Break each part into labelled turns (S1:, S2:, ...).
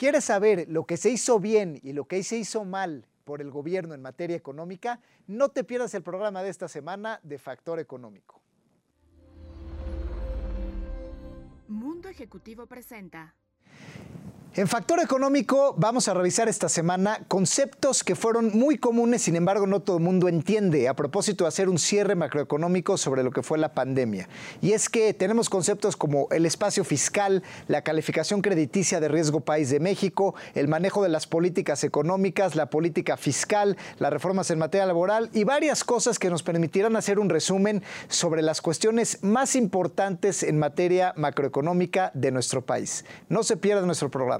S1: ¿Quieres saber lo que se hizo bien y lo que se hizo mal por el gobierno en materia económica? No te pierdas el programa de esta semana de Factor Económico.
S2: Mundo Ejecutivo presenta.
S1: En Factor Económico vamos a revisar esta semana conceptos que fueron muy comunes, sin embargo no todo el mundo entiende, a propósito de hacer un cierre macroeconómico sobre lo que fue la pandemia. Y es que tenemos conceptos como el espacio fiscal, la calificación crediticia de riesgo país de México, el manejo de las políticas económicas, la política fiscal, las reformas en materia laboral y varias cosas que nos permitirán hacer un resumen sobre las cuestiones más importantes en materia macroeconómica de nuestro país. No se pierda nuestro programa.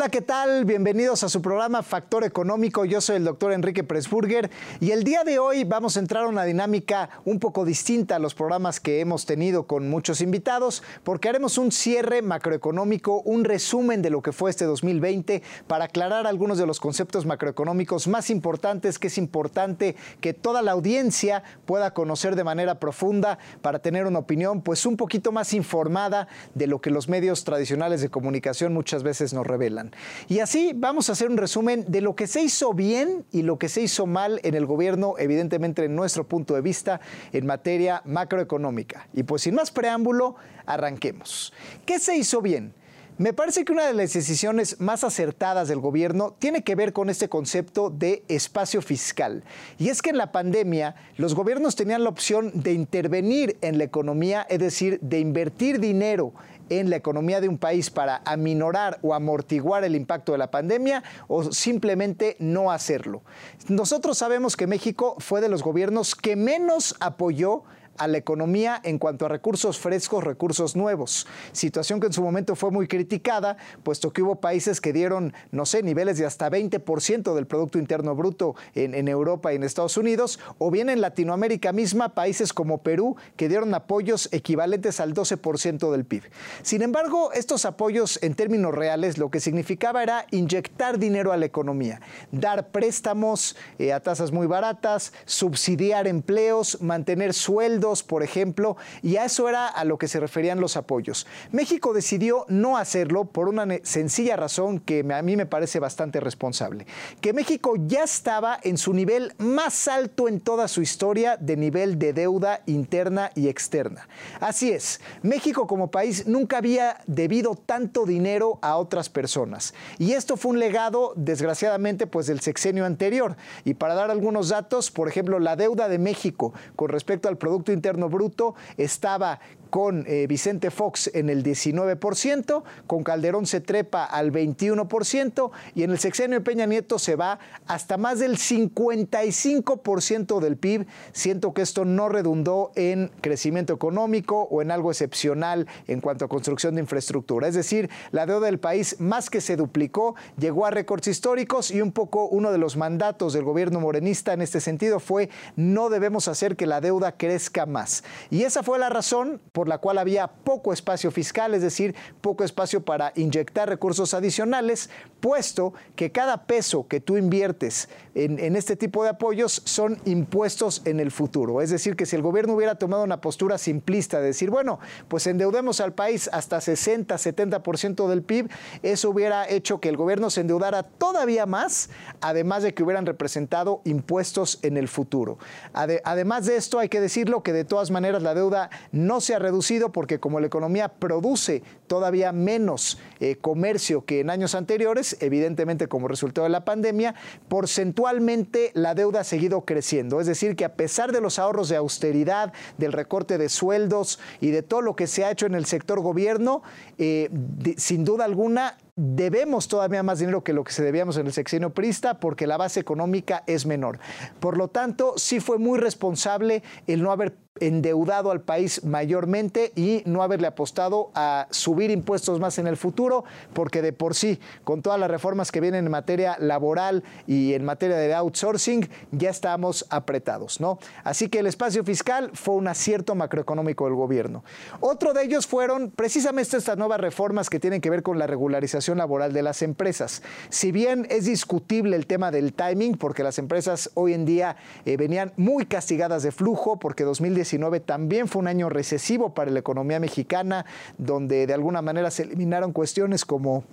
S1: Hola, ¿qué tal? Bienvenidos a su programa Factor Económico. Yo soy el doctor Enrique Presburger y el día de hoy vamos a entrar a una dinámica un poco distinta a los programas que hemos tenido con muchos invitados porque haremos un cierre macroeconómico, un resumen de lo que fue este 2020 para aclarar algunos de los conceptos macroeconómicos más importantes que es importante que toda la audiencia pueda conocer de manera profunda para tener una opinión pues un poquito más informada de lo que los medios tradicionales de comunicación muchas veces nos revelan. Y así vamos a hacer un resumen de lo que se hizo bien y lo que se hizo mal en el gobierno, evidentemente en nuestro punto de vista en materia macroeconómica. Y pues sin más preámbulo, arranquemos. ¿Qué se hizo bien? Me parece que una de las decisiones más acertadas del gobierno tiene que ver con este concepto de espacio fiscal. Y es que en la pandemia los gobiernos tenían la opción de intervenir en la economía, es decir, de invertir dinero en la economía de un país para aminorar o amortiguar el impacto de la pandemia o simplemente no hacerlo. Nosotros sabemos que México fue de los gobiernos que menos apoyó a la economía en cuanto a recursos frescos, recursos nuevos. Situación que en su momento fue muy criticada, puesto que hubo países que dieron, no sé, niveles de hasta 20% del Producto Interno Bruto en, Europa y en Estados Unidos, o bien en Latinoamérica misma, países como Perú, que dieron apoyos equivalentes al 12% del PIB. Sin embargo, estos apoyos en términos reales lo que significaba era inyectar dinero a la economía, dar préstamos eh, a tasas muy baratas, subsidiar empleos, mantener sueldos, por ejemplo, y a eso era a lo que se referían los apoyos. México decidió no hacerlo por una sencilla razón que a mí me parece bastante responsable, que México ya estaba en su nivel más alto en toda su historia de nivel de deuda interna y externa. Así es, México como país nunca había debido tanto dinero a otras personas. Y esto fue un legado, desgraciadamente, pues del sexenio anterior. Y para dar algunos datos, por ejemplo, la deuda de México con respecto al Producto Interno Bruto estaba con eh, Vicente Fox en el 19%, con Calderón se trepa al 21% y en el sexenio de Peña Nieto se va hasta más del 55% del PIB. Siento que esto no redundó en crecimiento económico o en algo excepcional en cuanto a construcción de infraestructura. Es decir, la deuda del país más que se duplicó, llegó a récords históricos y un poco uno de los mandatos del gobierno morenista en este sentido fue no debemos hacer que la deuda crezca más. Y esa fue la razón por la cual había poco espacio fiscal, es decir, poco espacio para inyectar recursos adicionales, puesto que cada peso que tú inviertes en, este tipo de apoyos son impuestos en el futuro. Es decir, que si el gobierno hubiera tomado una postura simplista de decir, bueno, pues endeudemos al país hasta 60, 70% del PIB, eso hubiera hecho que el gobierno se endeudara todavía más, además de que hubieran representado impuestos en el futuro. además de esto, hay que decirlo que de todas maneras la deuda no se ha reducido porque como la economía produce todavía menos eh, comercio que en años anteriores, evidentemente como resultado de la pandemia, porcentualmente la deuda ha seguido creciendo. Es decir, que a pesar de los ahorros de austeridad, del recorte de sueldos y de todo lo que se ha hecho en el sector gobierno, eh, sin duda alguna debemos todavía más dinero que lo que se debíamos en el sexenio prista porque la base económica es menor. Por lo tanto, sí fue muy responsable el no haber endeudado al país mayormente y no haberle apostado a subir impuestos más en el futuro, porque de por sí, con todas las reformas que vienen en materia laboral y en materia de outsourcing, ya estamos apretados, ¿no? Así que el espacio fiscal fue un acierto macroeconómico del gobierno. Otro de ellos fueron precisamente estas nuevas reformas que tienen que ver con la regularización laboral de las empresas. Si bien es discutible el tema del timing, porque las empresas hoy en día eh, venían muy castigadas de flujo, porque 2019 también fue un año recesivo para la economía mexicana, donde de alguna manera se eliminaron cuestiones como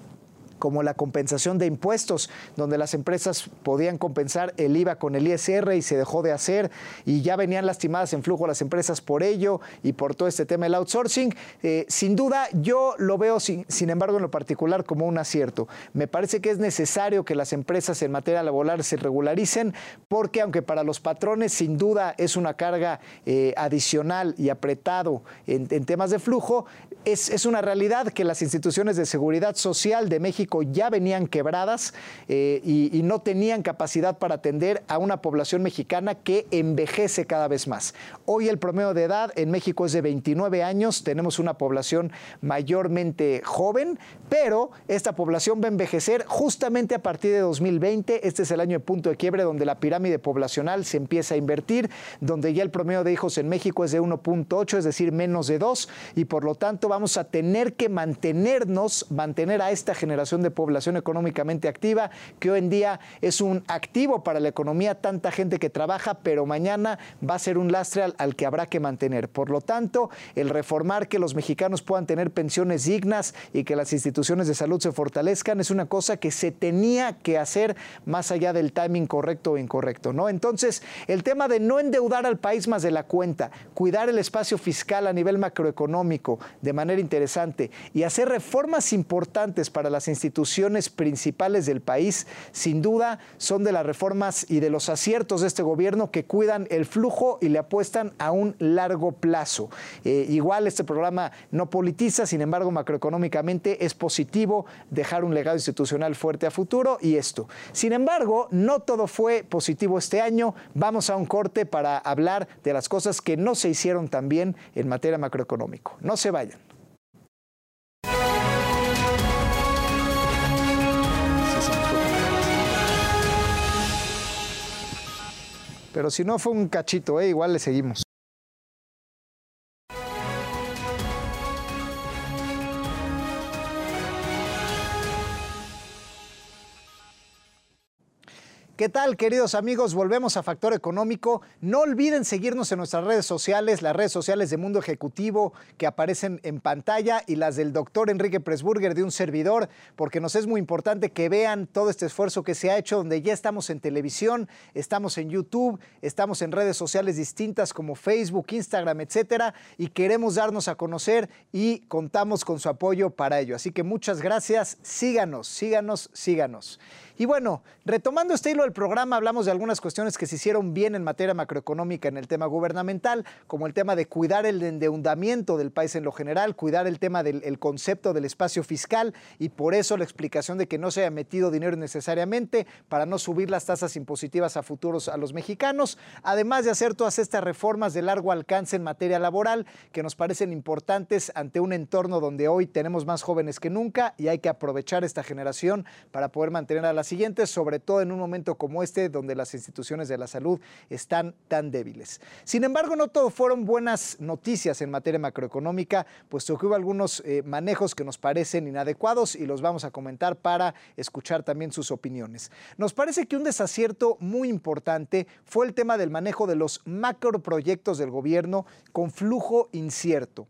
S1: como la compensación de impuestos, donde las empresas podían compensar el IVA con el ISR y se dejó de hacer y ya venían lastimadas en flujo las empresas por ello y por todo este tema del outsourcing. Eh, sin duda, yo lo veo, sin, embargo, en lo particular como un acierto. Me parece que es necesario que las empresas en materia laboral se regularicen porque aunque para los patrones sin duda es una carga eh, adicional y apretado en, en temas de flujo, es, es una realidad que las instituciones de seguridad social de México ya venían quebradas eh, y, y, no tenían capacidad para atender a una población mexicana que envejece cada vez más. Hoy el promedio de edad en México es de 29 años, tenemos una población mayormente joven, pero esta población va a envejecer justamente a partir de 2020. Este es el año de punto de quiebre donde la pirámide poblacional se empieza a invertir, donde ya el promedio de hijos en México es de 1.8, es decir, menos de 2, y por lo tanto vamos a tener que mantenernos, mantener a esta generación de población económicamente activa, que hoy en día es un activo para la economía, tanta gente que trabaja, pero mañana va a ser un lastre al, que habrá que mantener. Por lo tanto, el reformar que los mexicanos puedan tener pensiones dignas y que las instituciones de salud se fortalezcan es una cosa que se tenía que hacer más allá del timing correcto o incorrecto, ¿no? Entonces, el tema de no endeudar al país más de la cuenta, cuidar el espacio fiscal a nivel macroeconómico de manera interesante y hacer reformas importantes para las instituciones principales del país, sin duda son de las reformas y de los aciertos de este gobierno que cuidan el flujo y le apuestan a un largo plazo. Eh, igual este programa no politiza, sin embargo, macroeconómicamente es positivo dejar un legado institucional fuerte a futuro y esto. Sin embargo, no todo fue positivo este año. Vamos a un corte para hablar de las cosas que no se hicieron tan bien en materia macroeconómico. No se vayan. Pero si no fue un cachito, ¿eh? igual le seguimos. ¿Qué tal, queridos amigos? Volvemos a Factor Económico. No olviden seguirnos en nuestras redes sociales, las redes sociales de Mundo Ejecutivo que aparecen en pantalla y las del doctor Enrique Presburger de un servidor, porque nos es muy importante que vean todo este esfuerzo que se ha hecho, donde ya estamos en televisión, estamos en YouTube, estamos en redes sociales distintas como Facebook, Instagram, etcétera, y queremos darnos a conocer y contamos con su apoyo para ello. Así que muchas gracias. Síganos, síganos, síganos. Y bueno, retomando este hilo del programa, hablamos de algunas cuestiones que se hicieron bien en materia macroeconómica en el tema gubernamental, como el tema de cuidar el endeudamiento del país en lo general, cuidar el tema del el concepto del espacio fiscal y por eso la explicación de que no se haya metido dinero necesariamente para no subir las tasas impositivas a futuros a los mexicanos, además de hacer todas estas reformas de largo alcance en materia laboral que nos parecen importantes ante un entorno donde hoy tenemos más jóvenes que nunca y hay que aprovechar esta generación para poder mantener a las siguientes, sobre todo en un momento como este donde las instituciones de la salud están tan débiles. Sin embargo, no todo fueron buenas noticias en materia macroeconómica, puesto que hubo algunos eh, manejos que nos parecen inadecuados y los vamos a comentar para escuchar también sus opiniones. Nos parece que un desacierto muy importante fue el tema del manejo de los macroproyectos del gobierno con flujo incierto.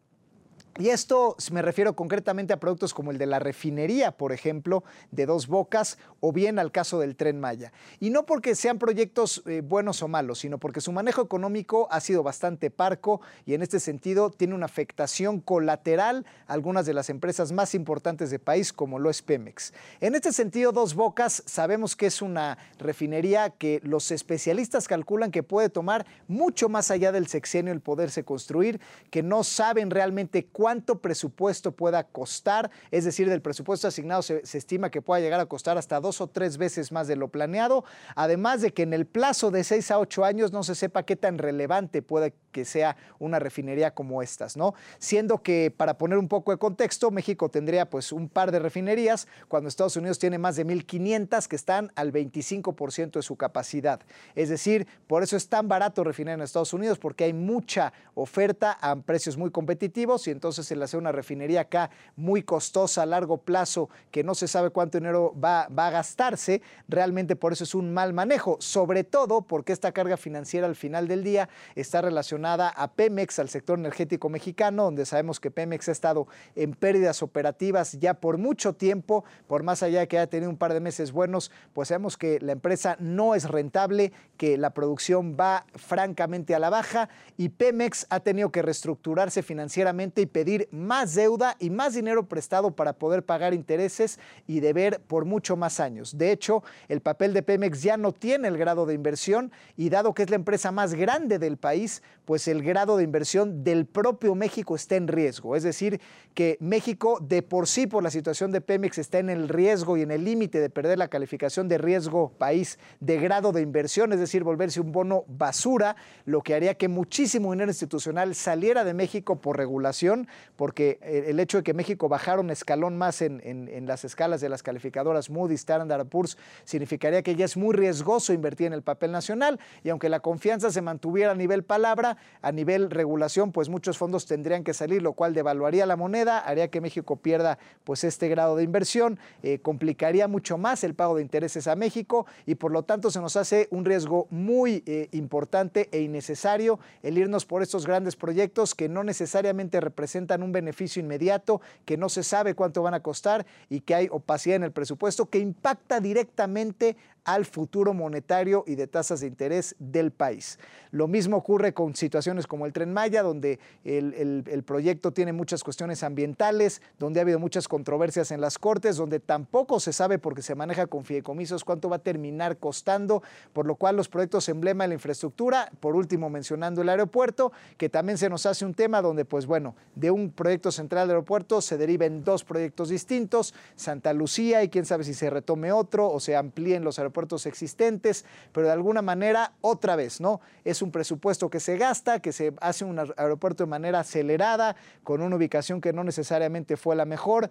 S1: Y esto me refiero concretamente a productos como el de la refinería, por ejemplo, de dos bocas, o bien al caso del tren Maya. Y no porque sean proyectos eh, buenos o malos, sino porque su manejo económico ha sido bastante parco y en este sentido tiene una afectación colateral a algunas de las empresas más importantes del país, como lo es Pemex. En este sentido, dos bocas sabemos que es una refinería que los especialistas calculan que puede tomar mucho más allá del sexenio el poderse construir, que no saben realmente cuánto cuánto presupuesto pueda costar, es decir, del presupuesto asignado se, estima que pueda llegar a costar hasta dos o tres veces más de lo planeado, además de que en el plazo de seis a ocho años no se sepa qué tan relevante puede que sea una refinería como estas, ¿no? Siendo que, para poner un poco de contexto, México tendría pues un par de refinerías, cuando Estados Unidos tiene más de 1.500 que están al 25% de su capacidad. Es decir, por eso es tan barato refinar en Estados Unidos, porque hay mucha oferta a precios muy competitivos y entonces se le hace una refinería acá muy costosa a largo plazo, que no se sabe cuánto dinero va, va a gastarse, realmente por eso es un mal manejo, sobre todo porque esta carga financiera al final del día está relacionada a Pemex, al sector energético mexicano, donde sabemos que Pemex ha estado en pérdidas operativas ya por mucho tiempo, por más allá de que haya tenido un par de meses buenos, pues sabemos que la empresa no es rentable, que la producción va francamente a la baja y Pemex ha tenido que reestructurarse financieramente y pedir más deuda y más dinero prestado para poder pagar intereses y deber por mucho más años. De hecho, el papel de Pemex ya no tiene el grado de inversión y dado que es la empresa más grande del país, pues el grado de inversión del propio México está en riesgo. Es decir, que México de por sí por la situación de Pemex está en el riesgo y en el límite de perder la calificación de riesgo país de grado de inversión, es decir, volverse un bono basura, lo que haría que muchísimo dinero institucional saliera de México por regulación, porque el hecho de que México bajara un escalón más en, en las escalas de las calificadoras Moody's, Standard Poor's, significaría que ya es muy riesgoso invertir en el papel nacional y aunque la confianza se mantuviera a nivel palabra, a nivel regulación, pues muchos fondos tendrían que salir, lo cual devaluaría la moneda, haría que México pierda pues este grado de inversión, eh, complicaría mucho más el pago de intereses a México y por lo tanto se nos hace un riesgo muy eh, importante e innecesario el irnos por estos grandes proyectos que no necesariamente representan un beneficio inmediato, que no se sabe cuánto van a costar y que hay opacidad en el presupuesto que impacta directamente al futuro monetario y de tasas de interés del país. Lo mismo ocurre con situaciones como el tren Maya, donde el, proyecto tiene muchas cuestiones ambientales, donde ha habido muchas controversias en las cortes, donde tampoco se sabe porque se maneja con fideicomisos cuánto va a terminar costando, por lo cual los proyectos emblema de la infraestructura, por último mencionando el aeropuerto, que también se nos hace un tema donde, pues bueno, de un proyecto central de aeropuerto se deriven dos proyectos distintos, Santa Lucía y quién sabe si se retome otro o se amplíen los aeropuertos existentes, pero de alguna manera, otra vez, ¿no? Es un presupuesto que se gasta, que se hace un aeropuerto de manera acelerada, con una ubicación que no necesariamente fue la mejor,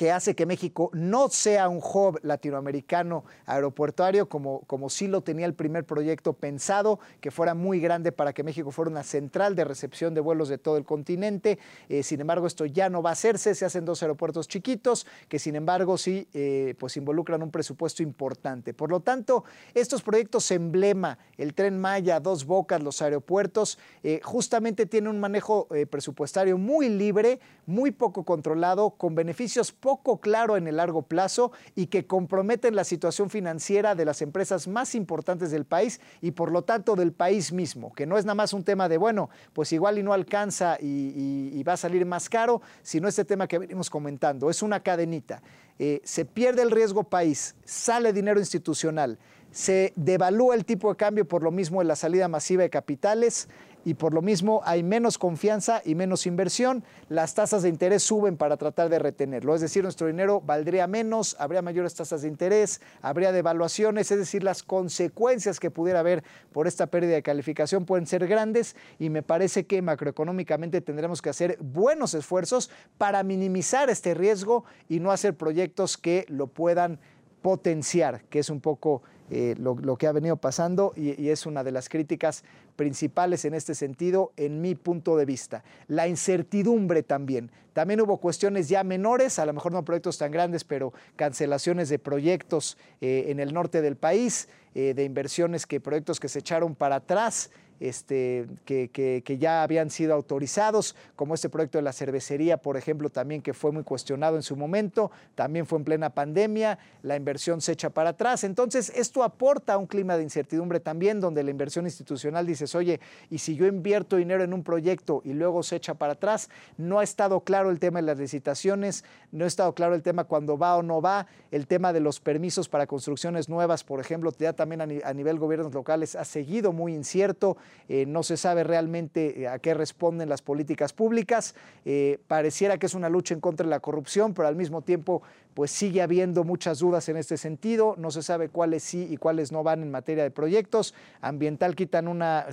S1: que hace que México no sea un hub latinoamericano aeropuertuario como, como sí lo tenía el primer proyecto pensado, que fuera muy grande para que México fuera una central de recepción de vuelos de todo el continente. Eh, sin embargo, esto ya no va a hacerse, se hacen dos aeropuertos chiquitos que sin embargo sí eh, pues involucran un presupuesto importante. Por lo tanto, estos proyectos emblema, el tren Maya, Dos Bocas, los aeropuertos, eh, justamente tienen un manejo presupuestario muy libre, muy poco controlado, con beneficios poco claro en el largo plazo y que comprometen la situación financiera de las empresas más importantes del país y por lo tanto del país mismo, que no es nada más un tema de, bueno, pues igual y no alcanza y, va a salir más caro, sino este tema que venimos comentando, es una cadenita. Eh, se pierde el riesgo país, sale dinero institucional, se devalúa el tipo de cambio por lo mismo de la salida masiva de capitales, y por lo mismo hay menos confianza y menos inversión, las tasas de interés suben para tratar de retenerlo, es decir, nuestro dinero valdría menos, habría mayores tasas de interés, habría devaluaciones, es decir, las consecuencias que pudiera haber por esta pérdida de calificación pueden ser grandes y me parece que macroeconómicamente tendremos que hacer buenos esfuerzos para minimizar este riesgo y no hacer proyectos que lo puedan potenciar, que es un poco eh, lo, que ha venido pasando y, es una de las críticas principales en este sentido, en mi punto de vista. La incertidumbre también. También hubo cuestiones ya menores, a lo mejor no proyectos tan grandes, pero cancelaciones de proyectos eh, en el norte del país, eh, de inversiones que proyectos que se echaron para atrás este, que, ya habían sido autorizados, como este proyecto de la cervecería, por ejemplo, también que fue muy cuestionado en su momento, también fue en plena pandemia, la inversión se echa para atrás. Entonces, esto aporta a un clima de incertidumbre también, donde la inversión institucional dices, oye, y si yo invierto dinero en un proyecto y luego se echa para atrás, no ha estado claro el tema de las licitaciones, no ha estado claro el tema cuando va o no va, el tema de los permisos para construcciones nuevas, por ejemplo, ya también a, nivel gobiernos locales ha seguido muy incierto. Eh, no se sabe realmente eh, a qué responden las políticas públicas. Eh, pareciera que es una lucha en contra de la corrupción, pero al mismo tiempo pues sigue habiendo muchas dudas en este sentido, no se sabe cuáles sí y cuáles no van en materia de proyectos. Ambiental quitan una,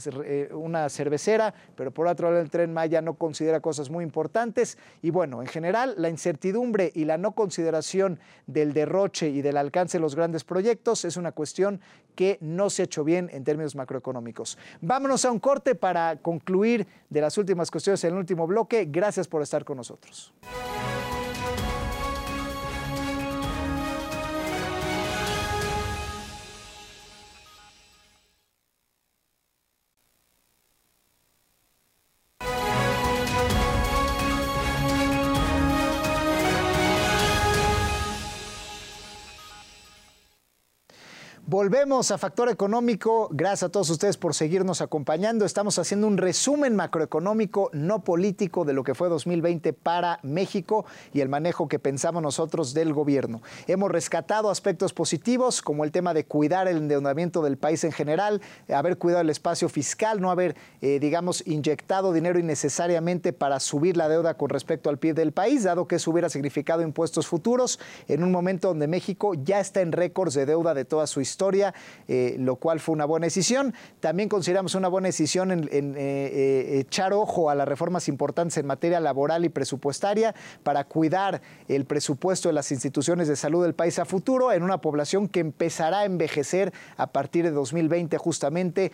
S1: una cervecera, pero por otro lado el tren Maya no considera cosas muy importantes. Y bueno, en general, la incertidumbre y la no consideración del derroche y del alcance de los grandes proyectos es una cuestión que no se ha hecho bien en términos macroeconómicos. Vámonos a un corte para concluir de las últimas cuestiones en el último bloque. Gracias por estar con nosotros. Volvemos a Factor Económico. Gracias a todos ustedes por seguirnos acompañando. Estamos haciendo un resumen macroeconómico no político de lo que fue 2020 para México y el manejo que pensamos nosotros del gobierno. Hemos rescatado aspectos positivos como el tema de cuidar el endeudamiento del país en general, haber cuidado el espacio fiscal, no haber, eh, digamos, inyectado dinero innecesariamente para subir la deuda con respecto al PIB del país, dado que eso hubiera significado impuestos futuros en un momento donde México ya está en récords de deuda de toda su historia eh, lo cual fue una buena decisión. También consideramos una buena decisión en, eh, eh, echar ojo a las reformas importantes en materia laboral y presupuestaria para cuidar el presupuesto de las instituciones de salud del país a futuro en una población que empezará a envejecer a partir de 2020 justamente,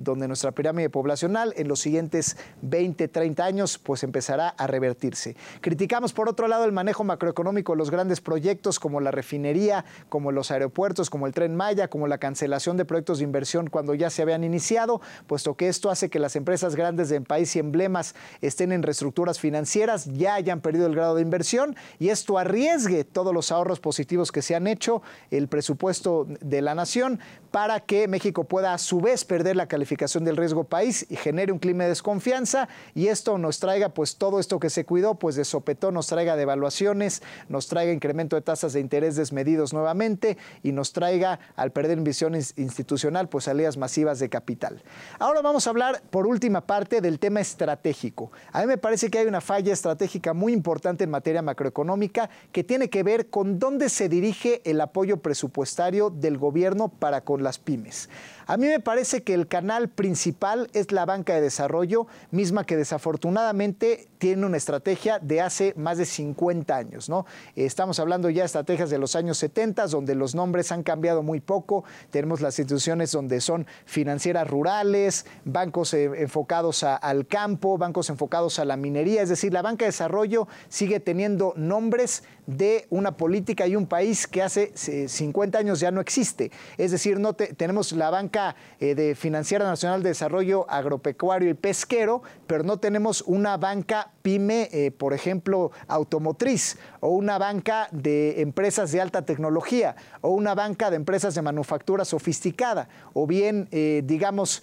S1: donde nuestra pirámide poblacional en los siguientes 20, 30 años pues empezará a revertirse. Criticamos por otro lado el manejo macroeconómico de los grandes proyectos como la refinería, como los aeropuertos, como el tren Maya, como la cancelación de proyectos de inversión cuando ya se habían iniciado, puesto que esto hace que las empresas grandes del país y emblemas estén en reestructuras financieras, ya hayan perdido el grado de inversión y esto arriesgue todos los ahorros positivos que se han hecho, el presupuesto de la nación, para que México pueda a su vez perder la calificación del riesgo país y genere un clima de desconfianza. Y esto nos traiga pues todo esto que se cuidó pues de sopetón nos traiga devaluaciones, nos traiga incremento de tasas de interés desmedidos nuevamente y nos traiga al perder visión institucional pues salidas masivas de capital. Ahora vamos a hablar por última parte del tema estratégico. A mí me parece que hay una falla estratégica muy importante en materia macroeconómica que tiene que ver con dónde se dirige el apoyo presupuestario del gobierno para con las pymes. A mí me parece que el canal principal es la banca de desarrollo, misma que desafortunadamente tiene una estrategia de hace más de 50 años. ¿no? Estamos hablando ya de estrategias de los años 70, donde los nombres han cambiado muy poco. Tenemos las instituciones donde son financieras rurales, bancos eh, enfocados al campo, bancos enfocados a la minería. Es decir, la banca de desarrollo sigue teniendo nombres de una política y un país que hace 50 años ya no existe. Es decir, no tenemos la banca eh, de Financiera Nacional de Desarrollo Agropecuario y Pesquero, pero no tenemos una banca pyme, eh, por ejemplo, automotriz, o una banca de empresas de alta tecnología, o una banca de empresas de manufactura sofisticada, o bien, eh, digamos,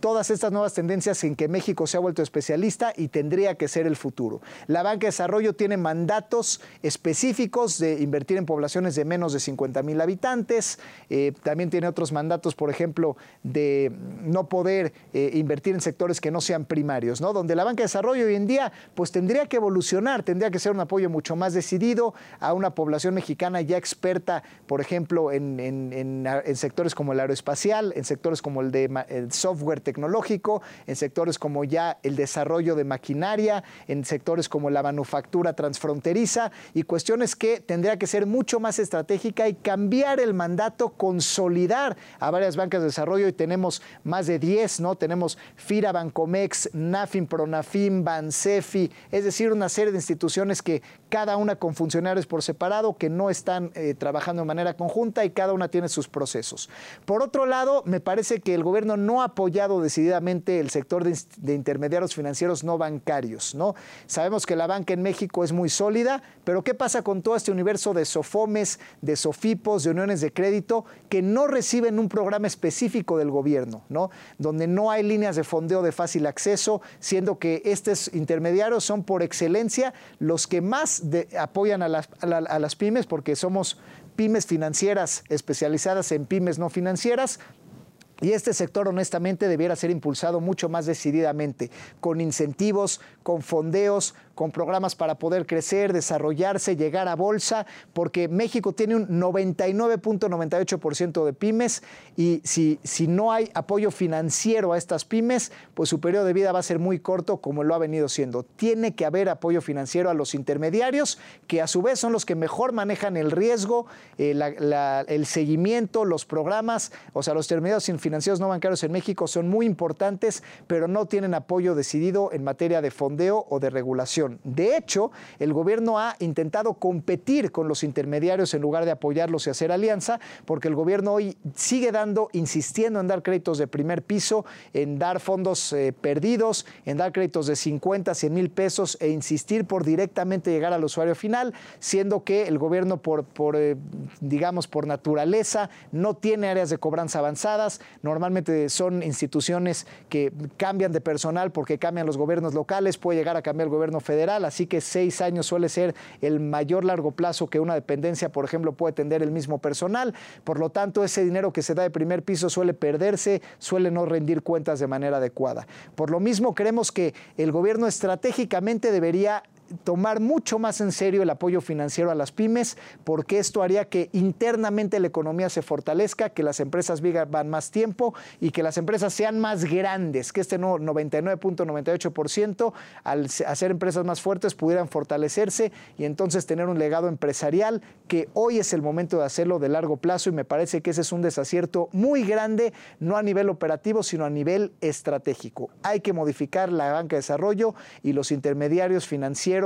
S1: todas estas nuevas tendencias en que México se ha vuelto especialista y tendría que ser el futuro. La banca de desarrollo tiene mandatos específicos de invertir en poblaciones de menos de 50 mil habitantes, también tiene otros mandatos, por ejemplo, de no poder eh, invertir en sectores que no sean primarios, ¿no? Donde la banca de desarrollo hoy en día pues tendría que evolucionar, tendría que ser un apoyo mucho más decidido a una población mexicana ya experta, por ejemplo, en, sectores como el aeroespacial, en sectores como el de software tecnológico, en sectores como ya el desarrollo de maquinaria, en sectores como la manufactura transfronteriza y cuestiones que tendría que ser mucho más estratégica y cambiar el mandato, consolidar a varias bancas de desarrollo y tenemos más de 10, ¿no? Tenemos FIRA, Bancomex, NAFIN, Pronafin, Bansefi, es decir, una serie de instituciones que cada una con funcionarios por separado que no están eh, trabajando de manera conjunta y cada una tiene sus procesos. Por otro lado, me parece que el gobierno no ha apoyado decididamente el sector de, de intermediarios financieros no bancarios, ¿no? Sabemos que la banca en México es muy sólida, pero ¿qué pasa con todo este universo de SOFOMES, de SOFIPOS, de uniones de crédito que no reciben un programa específico del gobierno, ¿no? donde no hay líneas de fondeo de fácil acceso, siendo que estos intermediarios son por excelencia los que más apoyan a las, a las pymes, porque somos pymes financieras especializadas en pymes no financieras, y este sector honestamente debiera ser impulsado mucho más decididamente, con incentivos, con fondeos, con programas para poder crecer, desarrollarse, llegar a bolsa, porque México tiene un 99.98% de pymes y si, si no hay apoyo financiero a estas pymes, pues su periodo de vida va a ser muy corto como lo ha venido siendo. Tiene que haber apoyo financiero a los intermediarios, que a su vez son los que mejor manejan el riesgo, eh, el seguimiento, los programas, o sea, los intermediarios financieros no bancarios en México son muy importantes, pero no tienen apoyo decidido en materia de fondeo o de regulación. De hecho, el gobierno ha intentado competir con los intermediarios en lugar de apoyarlos y hacer alianza, porque el gobierno hoy sigue dando, insistiendo en dar créditos de primer piso, en dar fondos eh, perdidos, en dar créditos de 50, 100 mil pesos e insistir por directamente llegar al usuario final, siendo que el gobierno por, eh, digamos, por naturaleza no tiene áreas de cobranza avanzadas, normalmente son instituciones que cambian de personal porque cambian los gobiernos locales, puede llegar a cambiar el gobierno federal, así que seis años suele ser el mayor largo plazo que una dependencia, por ejemplo, puede tener el mismo personal, por lo tanto ese dinero que se da de primer piso suele perderse, suele no rendir cuentas de manera adecuada. Por lo mismo, creemos que el gobierno estratégicamente debería tomar mucho más en serio el apoyo financiero a las pymes, porque esto haría que internamente la economía se fortalezca, que las empresas vivan más tiempo y que las empresas sean más grandes, que este 99.98% al hacer empresas más fuertes pudieran fortalecerse y entonces tener un legado empresarial que hoy es el momento de hacerlo de largo plazo y me parece que ese es un desacierto muy grande, no a nivel operativo, sino a nivel estratégico. Hay que modificar la banca de desarrollo y los intermediarios financieros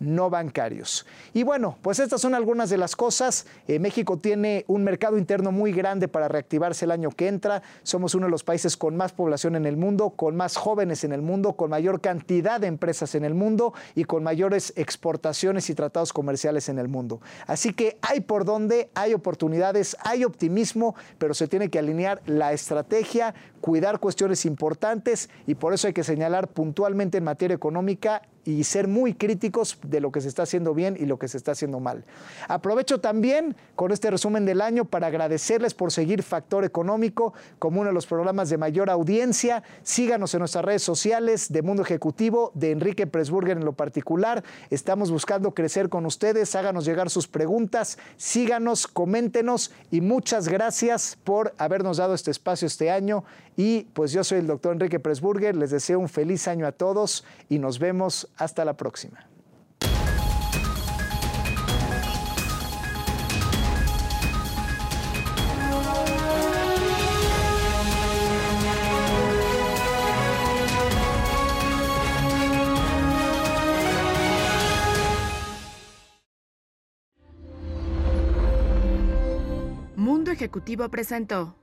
S1: no bancarios. Y bueno, pues estas son algunas de las cosas. Eh, México tiene un mercado interno muy grande para reactivarse el año que entra. Somos uno de los países con más población en el mundo, con más jóvenes en el mundo, con mayor cantidad de empresas en el mundo y con mayores exportaciones y tratados comerciales en el mundo. Así que hay por donde, hay oportunidades, hay optimismo, pero se tiene que alinear la estrategia, cuidar cuestiones importantes y por eso hay que señalar puntualmente en materia económica y ser muy críticos de lo que se está haciendo bien y lo que se está haciendo mal. Aprovecho también con este resumen del año para agradecerles por seguir Factor Económico como uno de los programas de mayor audiencia. Síganos en nuestras redes sociales de Mundo Ejecutivo, de Enrique Presburger en lo particular. Estamos buscando crecer con ustedes. Háganos llegar sus preguntas. Síganos, coméntenos y muchas gracias por habernos dado este espacio este año. Y pues yo soy el doctor Enrique Presburger. Les deseo un feliz año a todos y nos vemos hasta la próxima.
S2: Mundo Ejecutivo presentó.